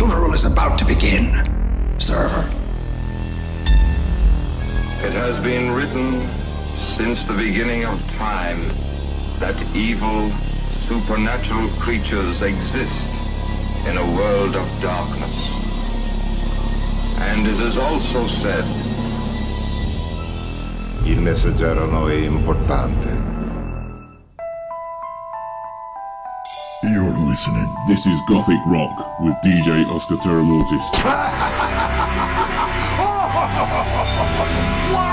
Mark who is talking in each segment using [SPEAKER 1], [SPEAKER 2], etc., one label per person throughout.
[SPEAKER 1] funeral is about to begin, sir.
[SPEAKER 2] It has been written since the beginning of time that evil, supernatural creatures exist in a world of darkness. And it is also said,
[SPEAKER 3] Il messaggero è importante.
[SPEAKER 4] Listening. This is Gothic Rock with DJ Oscar
[SPEAKER 5] Terramortis.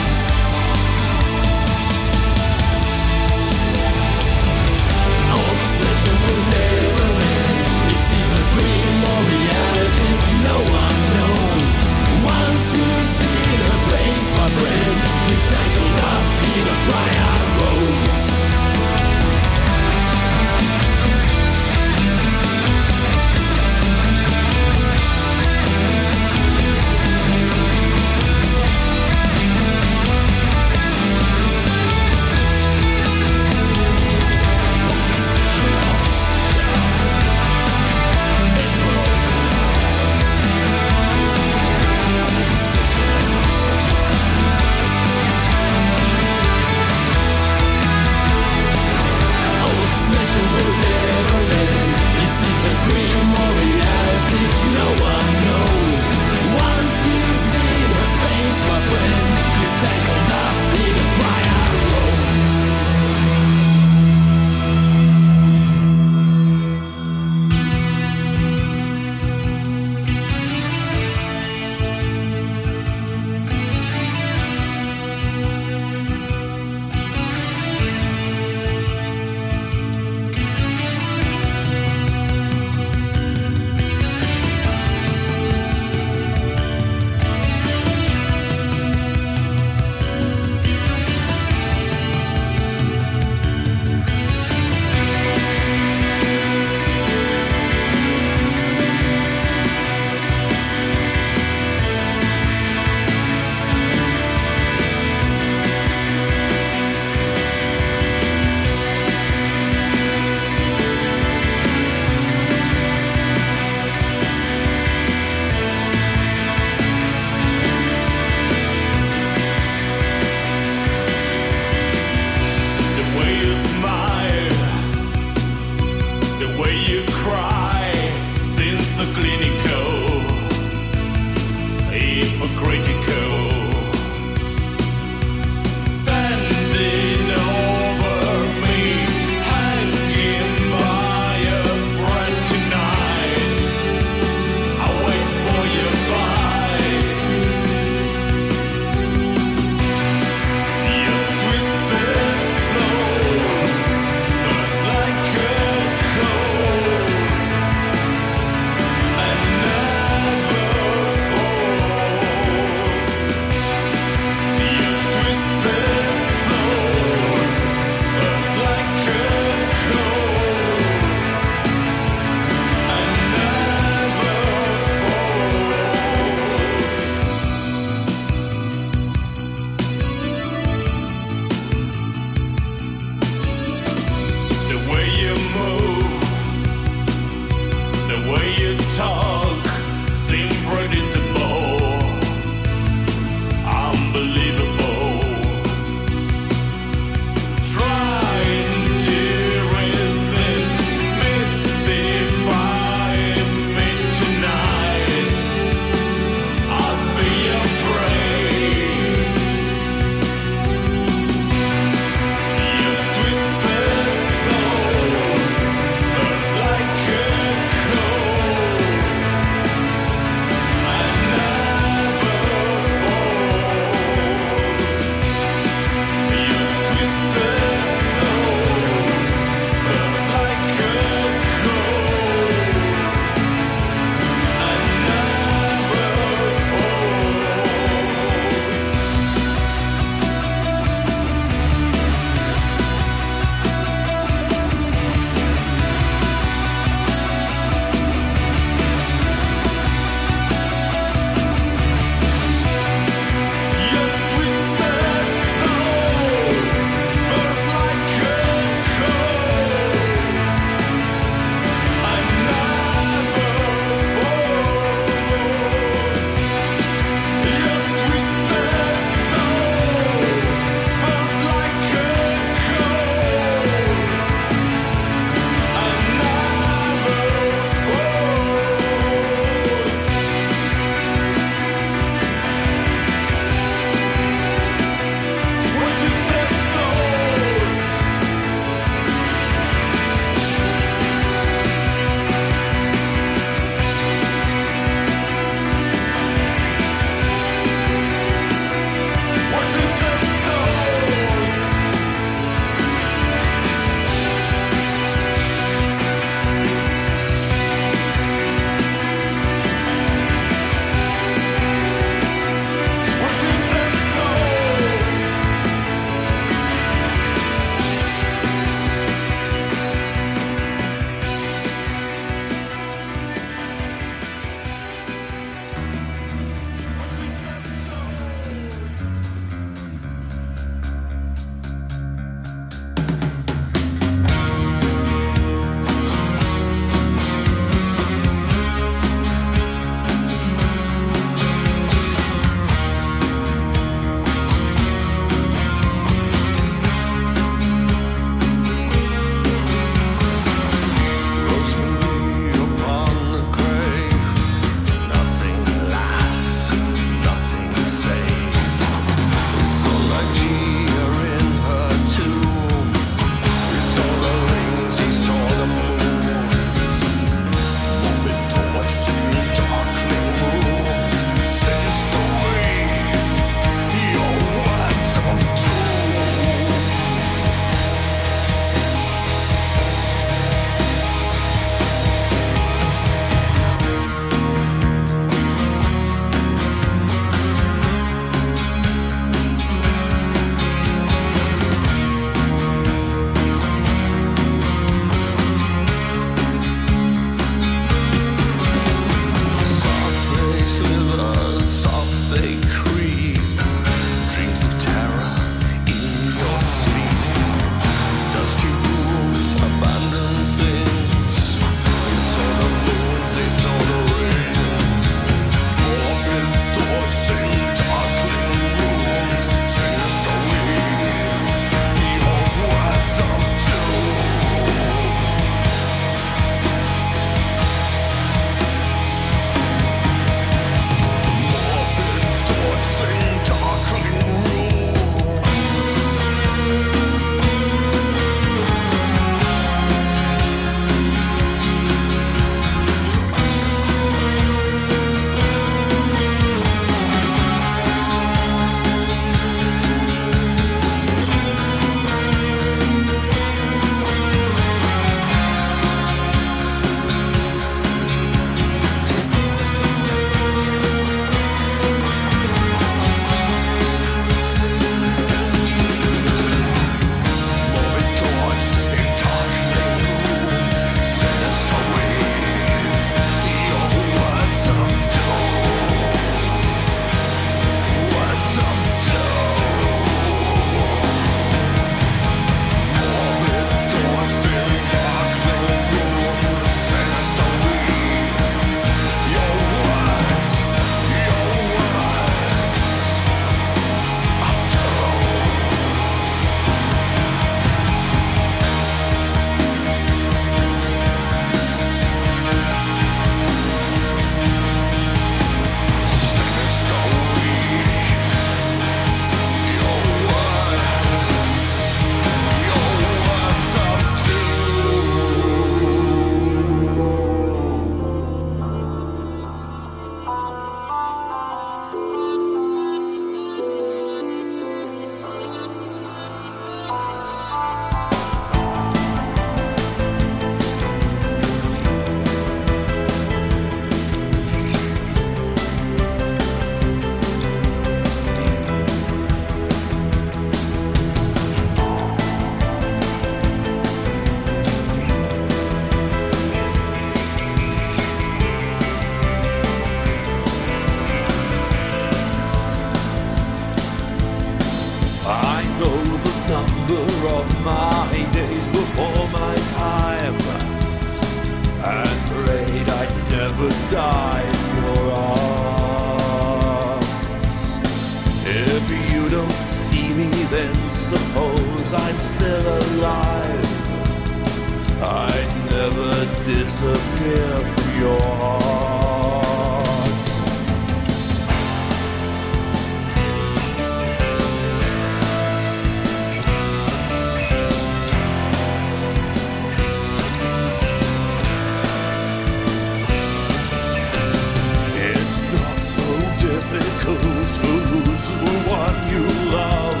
[SPEAKER 5] difficult to lose the one you love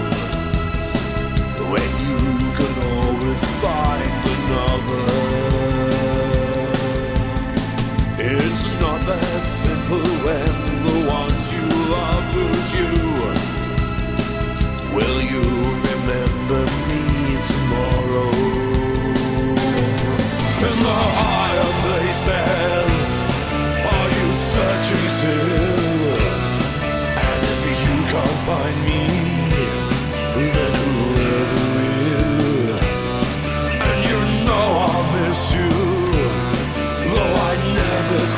[SPEAKER 5] when you can always find another. It's not that simple when the ones you love lose you. Will you remember me tomorrow? In the higher places, are you searching still?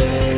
[SPEAKER 5] in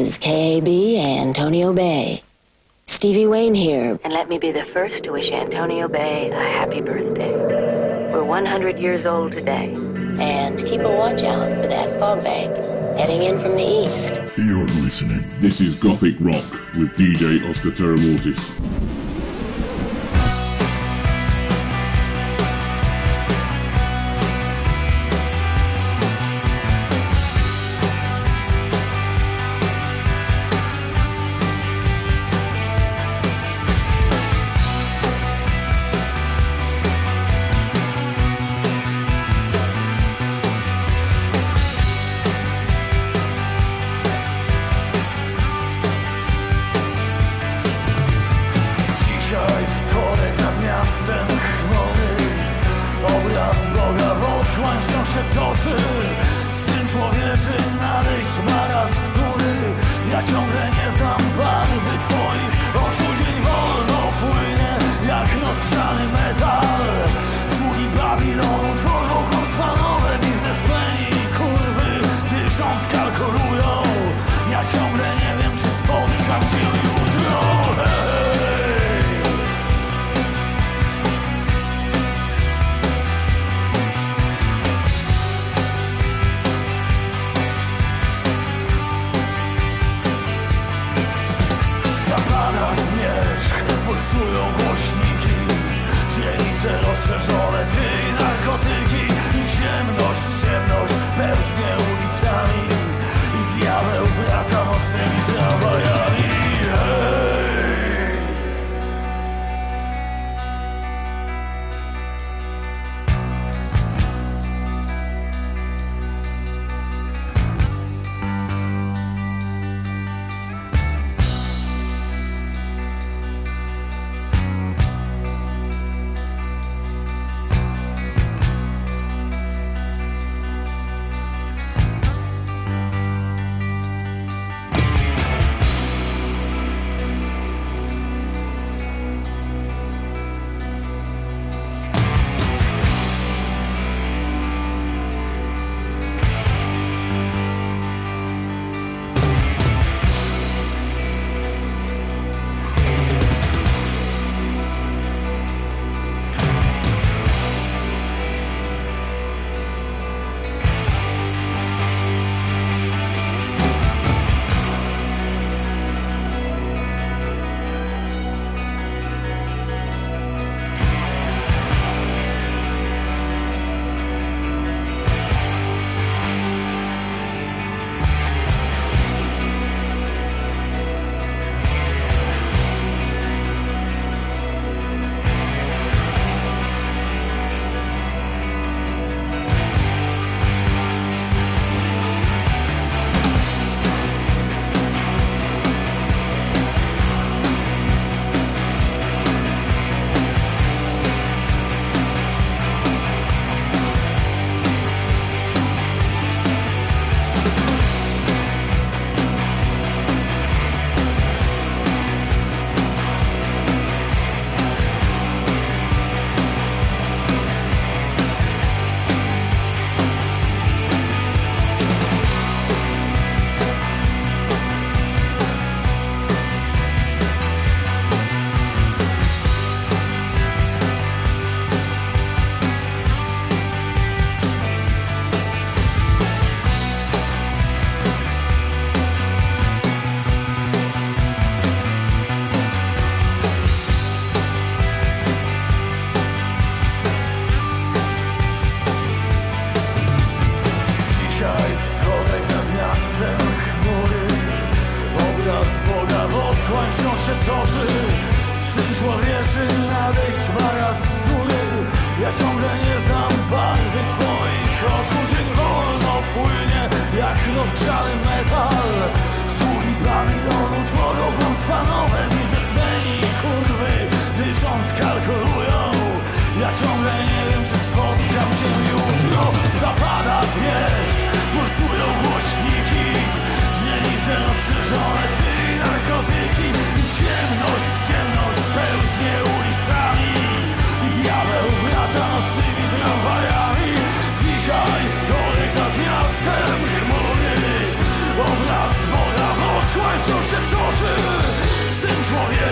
[SPEAKER 5] This
[SPEAKER 6] is KAB Antonio Bay. Stevie Wayne here, and let me be the first to wish Antonio Bay a happy birthday. We're 100 years old today, and keep a watch out for that fog bank heading in from the east.
[SPEAKER 7] You're listening. This is Gothic Rock with DJ Oscar Terramortis.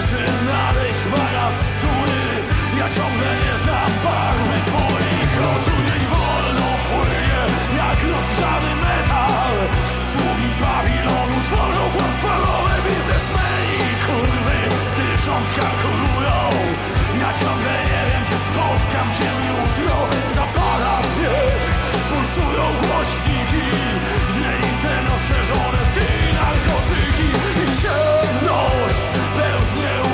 [SPEAKER 8] Przynaleźć maraz wtóry Ja ciągle nie znam barwy twoich no oczu Dzień wolno płynie jak rozgrzany metal. Sługi Babilonu tworzą kłamstwa nowe Biznesmeni kurwy dysząc kalkulują. Ja ciągle nie wiem czy spotkam cię jutro. Za fala zmierz pulsują głośniki. Źrenice rozszerzone, ty narkotyki i ciemność.
[SPEAKER 9] no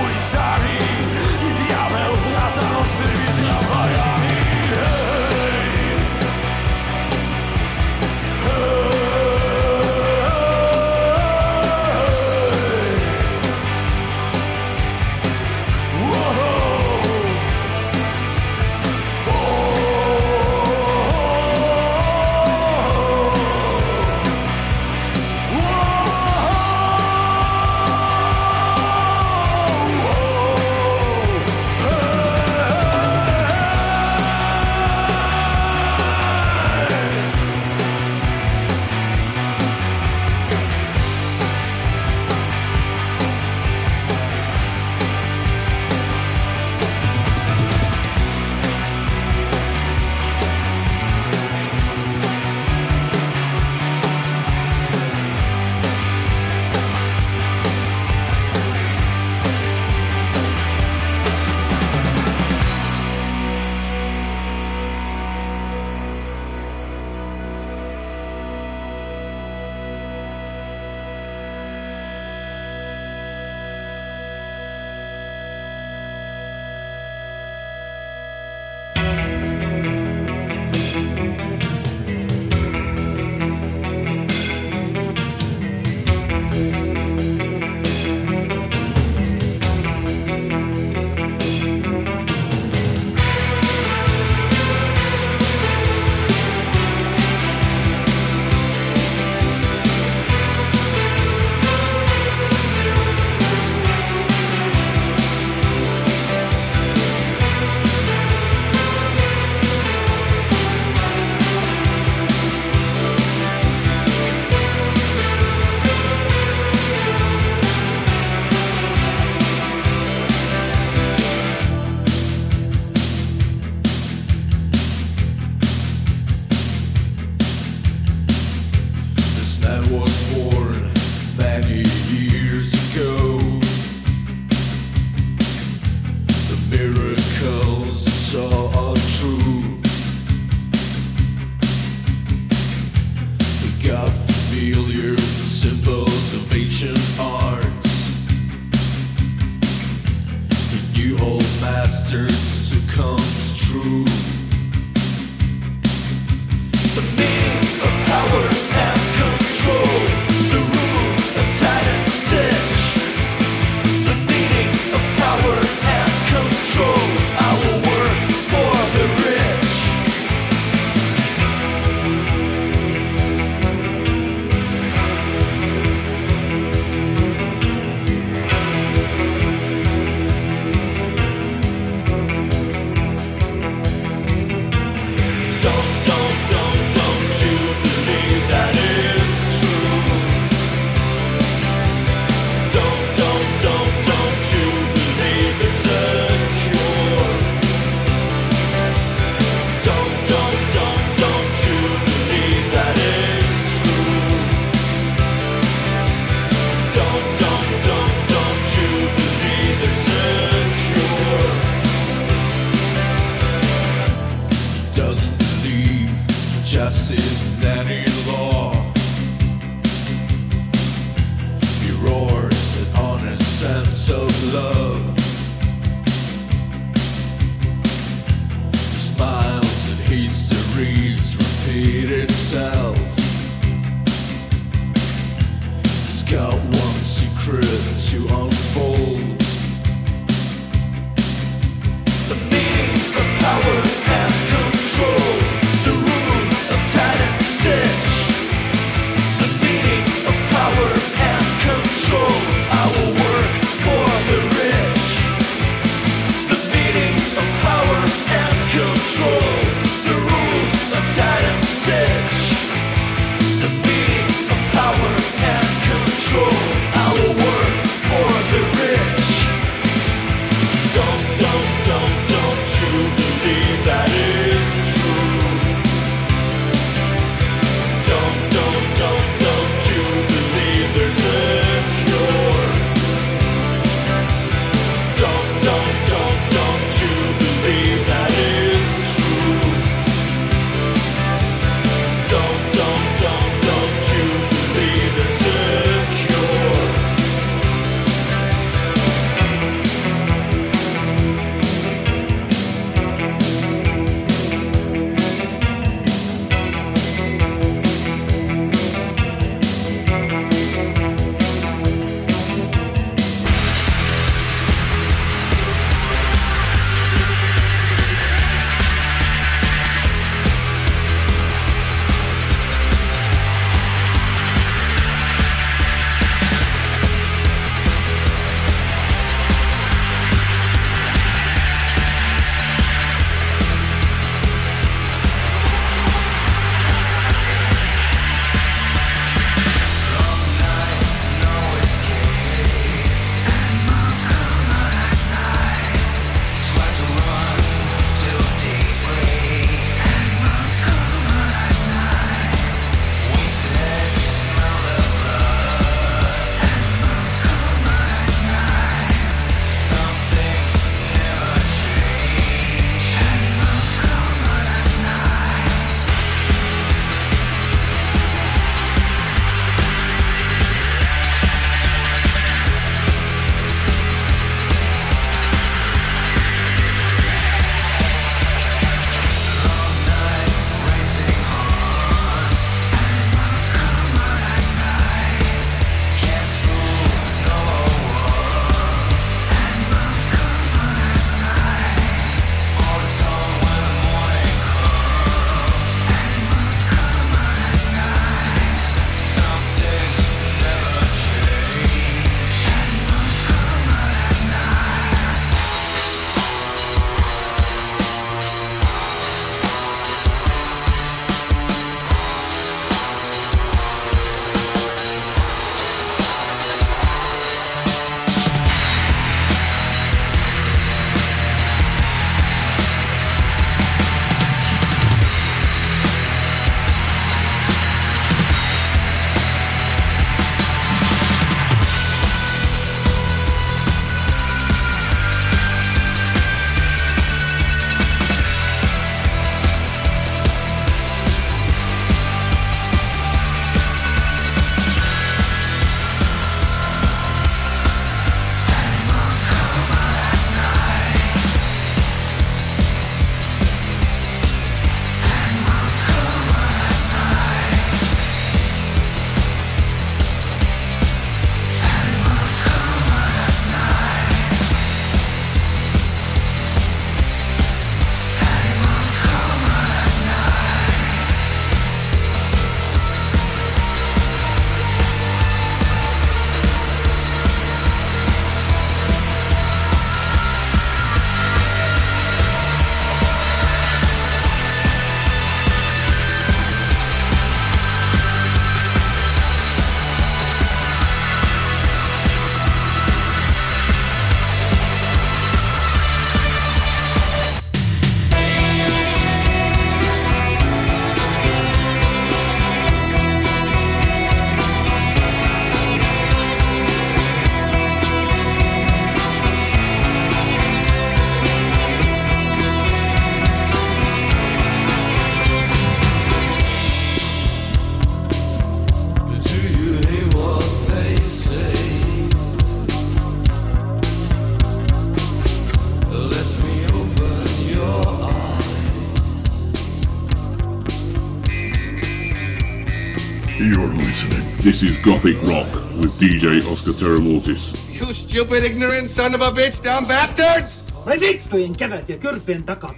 [SPEAKER 9] Gothic Rock with DJ Oscar Terramortis.
[SPEAKER 10] You stupid, ignorant son of a bitch, dumb bastards!
[SPEAKER 11] Mä vittuin kävät ja kyrpien
[SPEAKER 12] takaa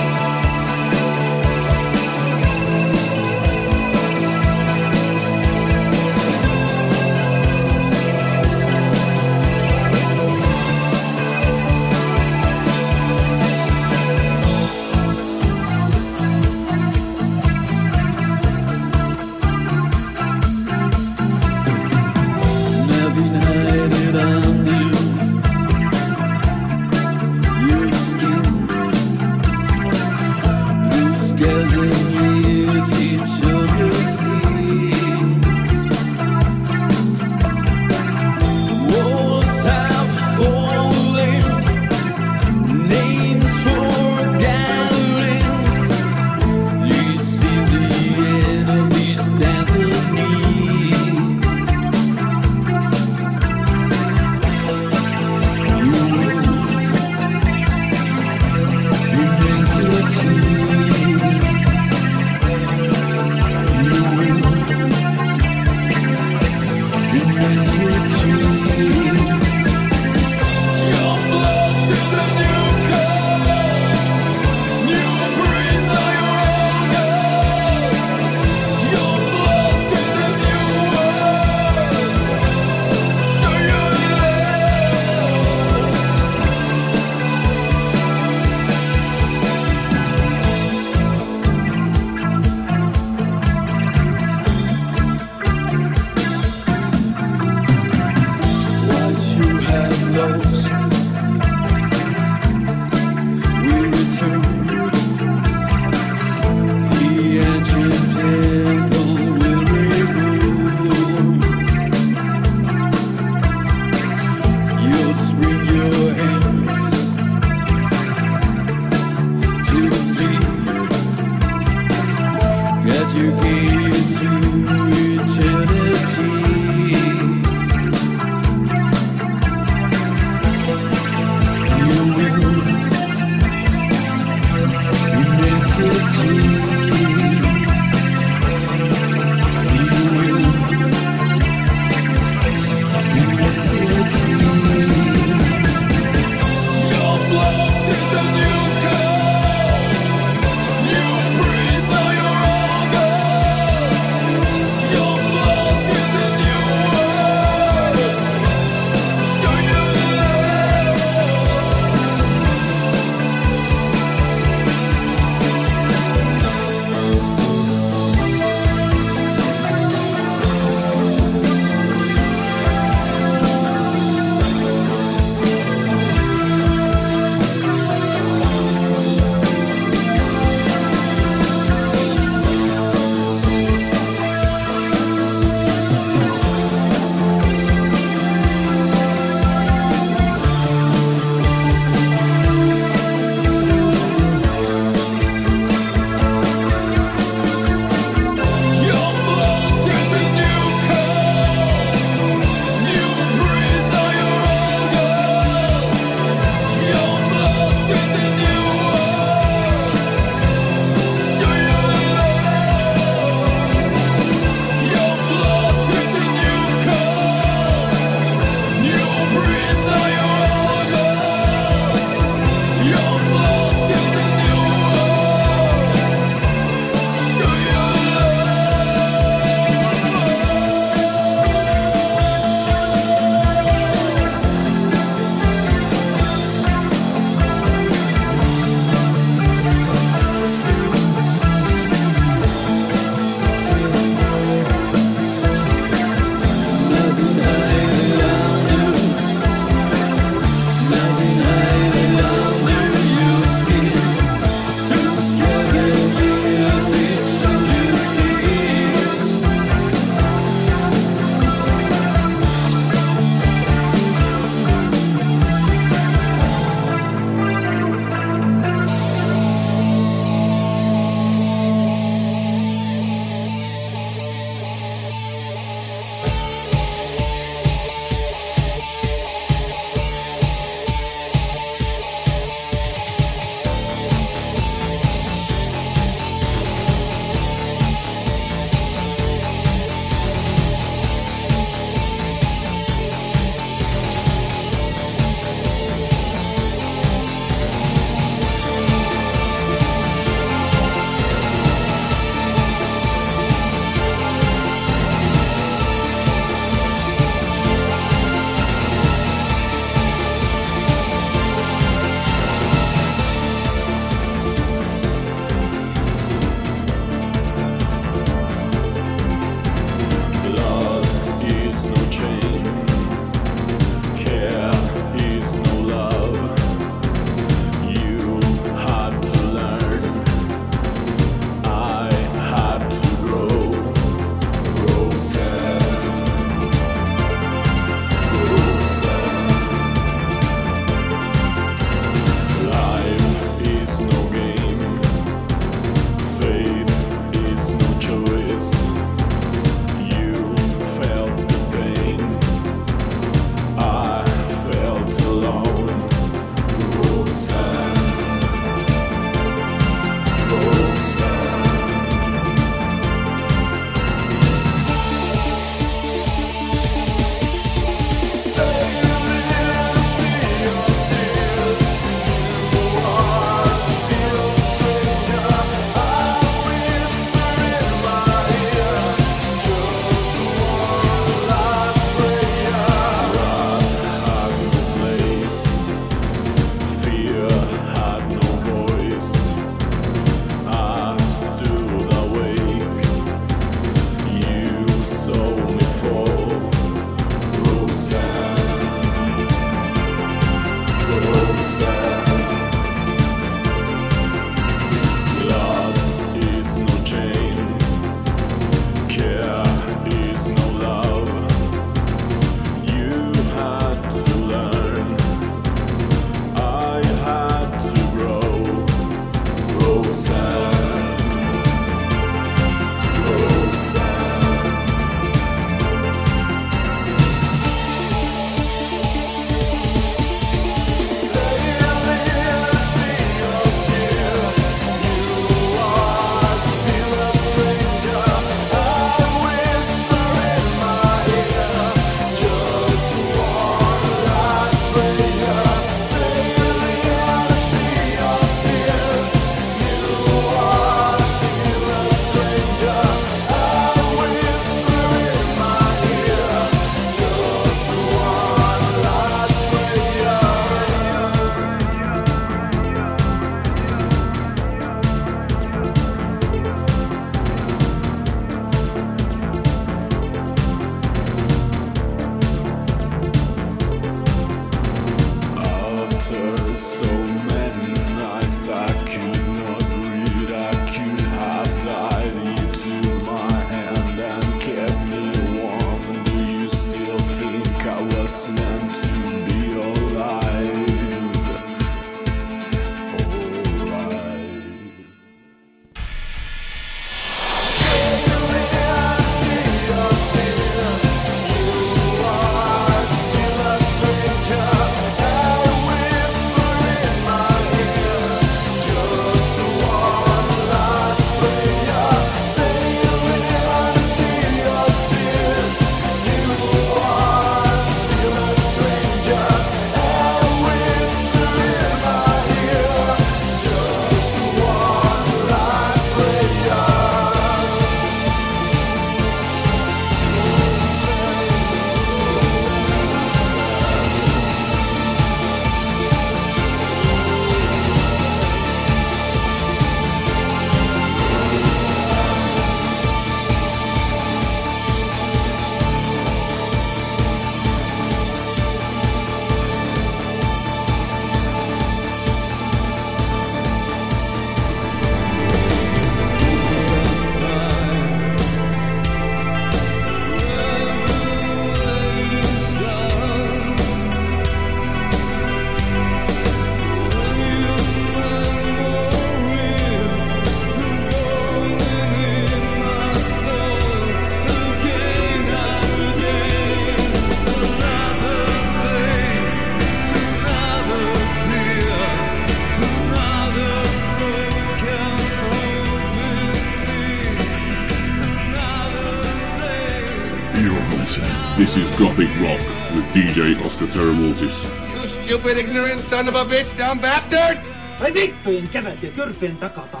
[SPEAKER 7] This is Gothic Rock with DJ Oscar Terramortis.
[SPEAKER 12] You stupid, ignorant son of a bitch, dumb bastard!
[SPEAKER 13] Mä vittuin kävet ja kyrpien
[SPEAKER 7] takata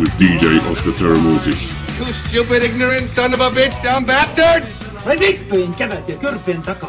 [SPEAKER 7] with DJ Oscar Terramortis.
[SPEAKER 12] You stupid, ignorant son of a bitch, dumb bastard!
[SPEAKER 13] Vai vittuin kevät ja kyrpien takatalon.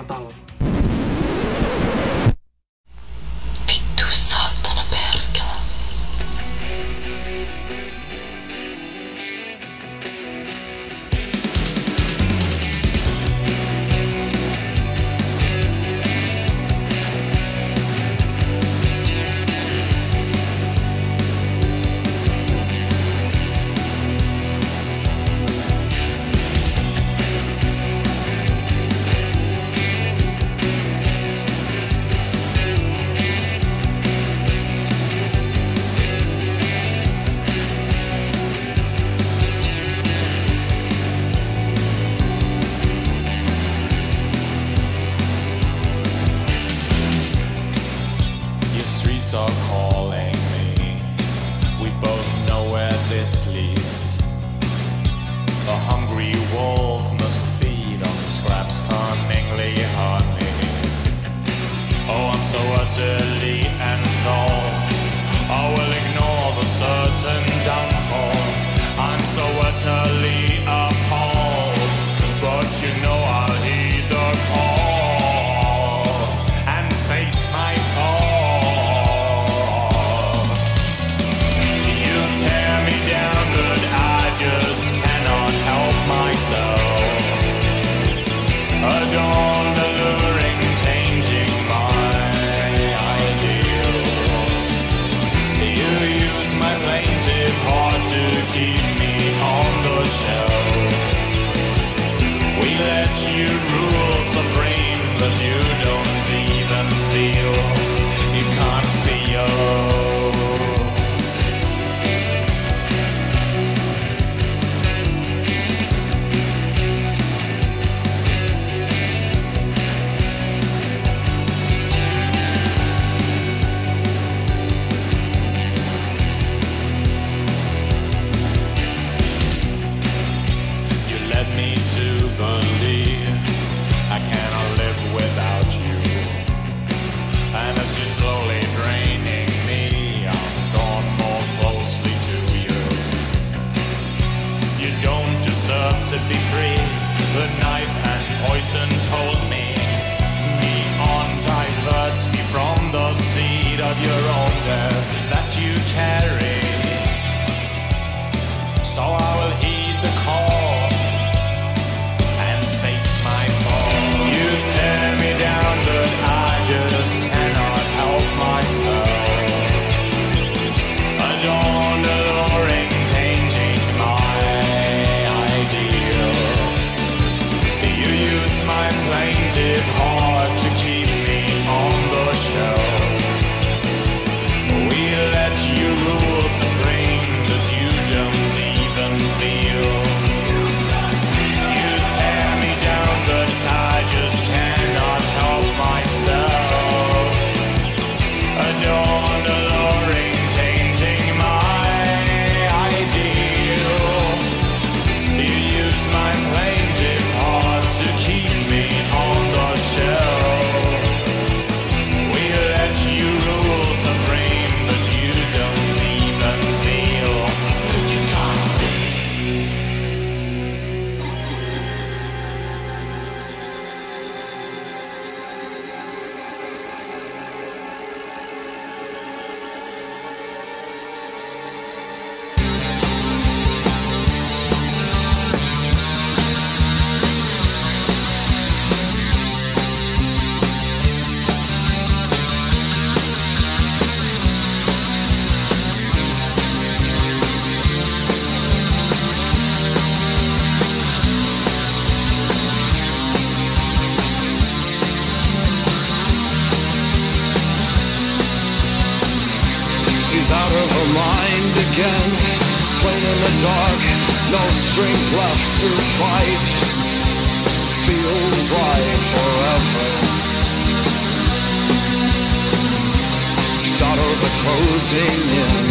[SPEAKER 14] alien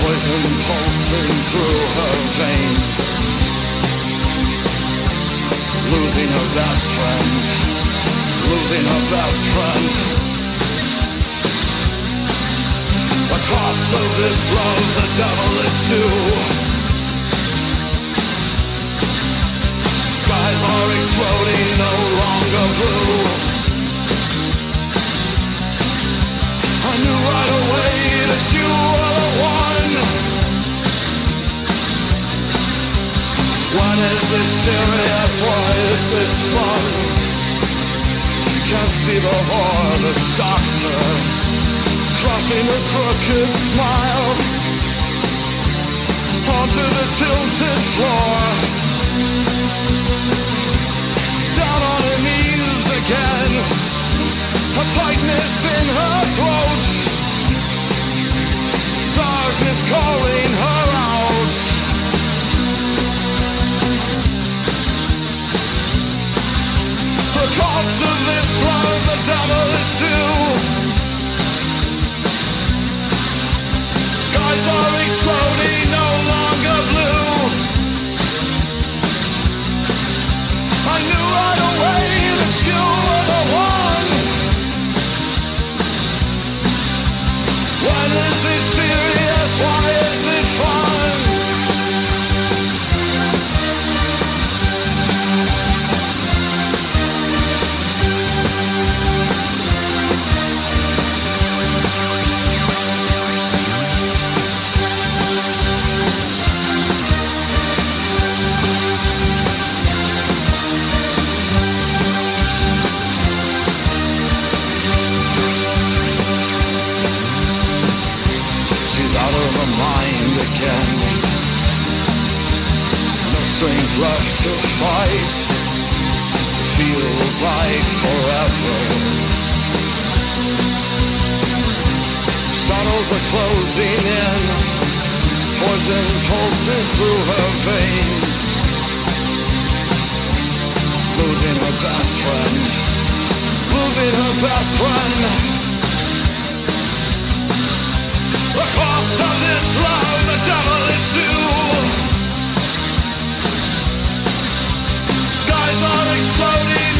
[SPEAKER 14] poison
[SPEAKER 15] pulsing through her veins losing her best friend losing her best friend the cost of this love the devil is due. Skies are exploding no longer blue. knew right away that you were the one. This serious? Why is this fun? Can't see the crushing crooked smile onto the tilted floor. tightness in her throat. Darkness calling her out. The cost of this love, the devil.
[SPEAKER 4] again. No strength left to fight. Feels like forever. Shadows are closing in. Poison pulses through her veins. Losing her best friend. Losing her best friend. exploding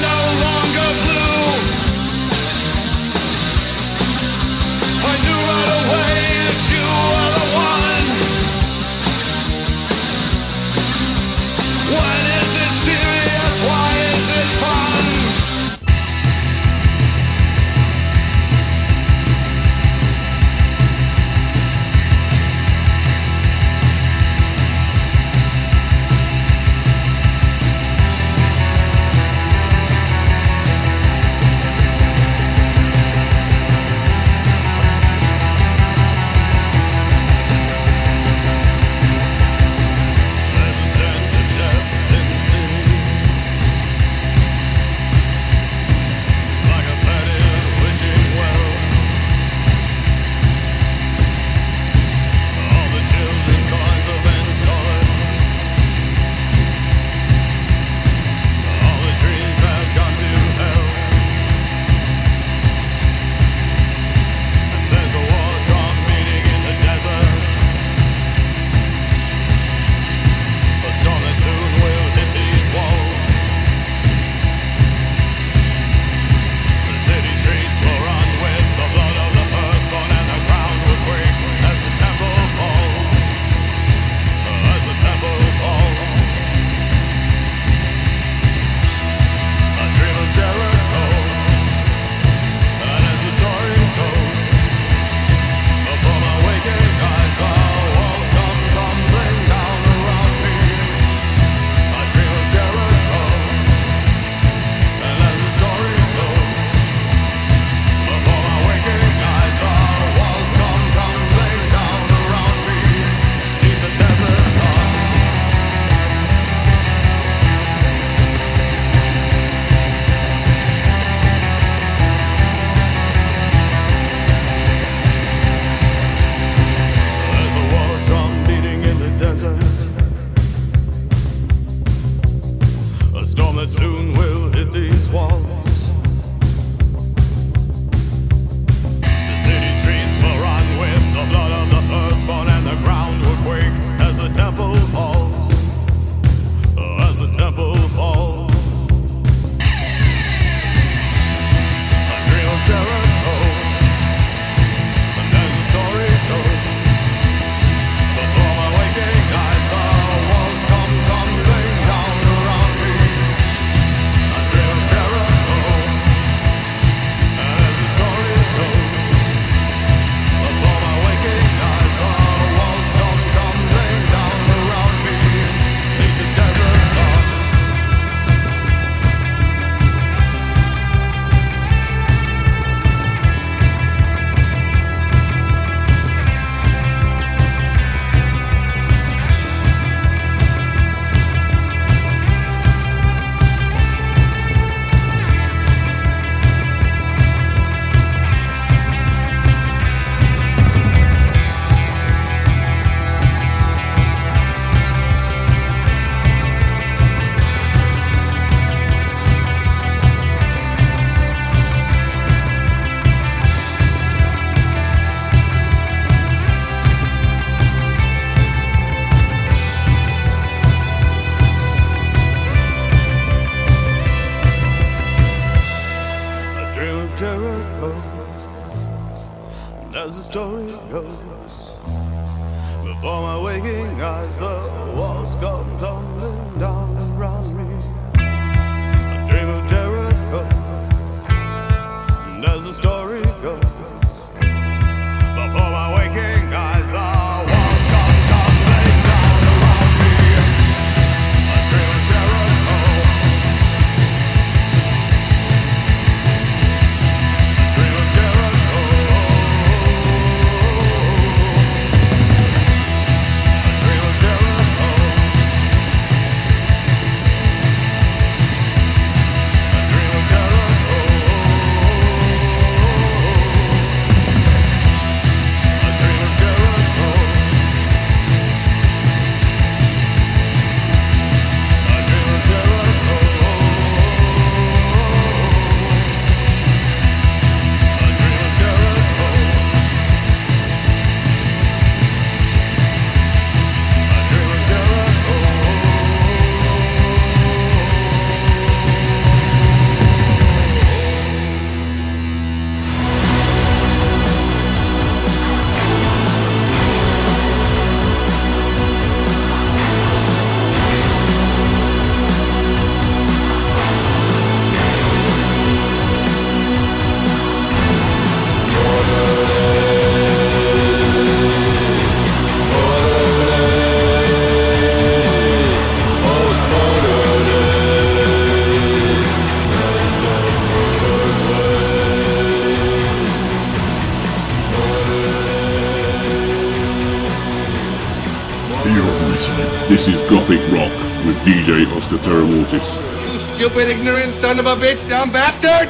[SPEAKER 4] the storm that soon will hit these walls. The city streets will run with the blood of the firstborn.
[SPEAKER 7] This is Gothic Rock with DJ Oscar Terramortis.
[SPEAKER 12] You stupid, ignorant son of a bitch, dumb bastard!